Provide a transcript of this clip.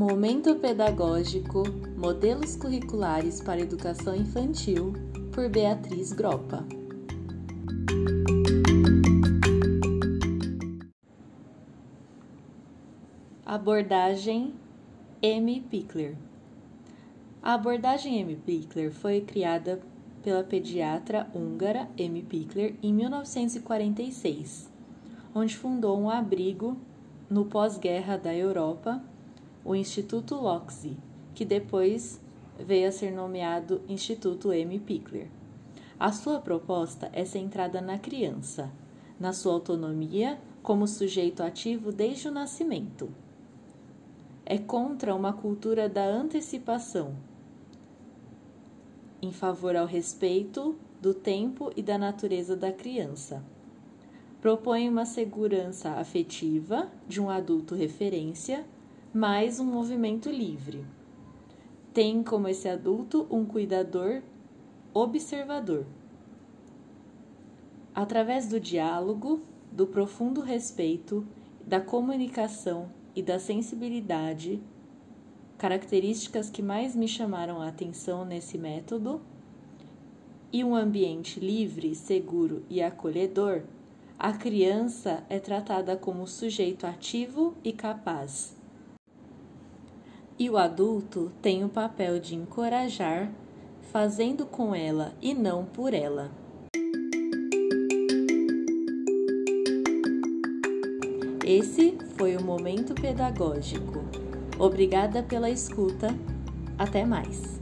Momento Pedagógico Modelos Curriculares para Educação Infantil, por Beatriz Gropa. Abordagem M. Pickler A abordagem M. Pickler foi criada pela pediatra húngara M. Pickler em 1946, onde fundou um abrigo no pós-guerra da Europa o Instituto Loxi, que depois veio a ser nomeado Instituto M. Pickler. A sua proposta é centrada na criança, na sua autonomia como sujeito ativo desde o nascimento. É contra uma cultura da antecipação, em favor ao respeito do tempo e da natureza da criança. Propõe uma segurança afetiva de um adulto referência mais um movimento livre. Tem como esse adulto um cuidador observador. Através do diálogo, do profundo respeito, da comunicação e da sensibilidade, características que mais me chamaram a atenção nesse método, e um ambiente livre, seguro e acolhedor, a criança é tratada como sujeito ativo e capaz e o adulto tem o papel de encorajar, fazendo com ela e não por ela. Esse foi o momento pedagógico. Obrigada pela escuta. Até mais.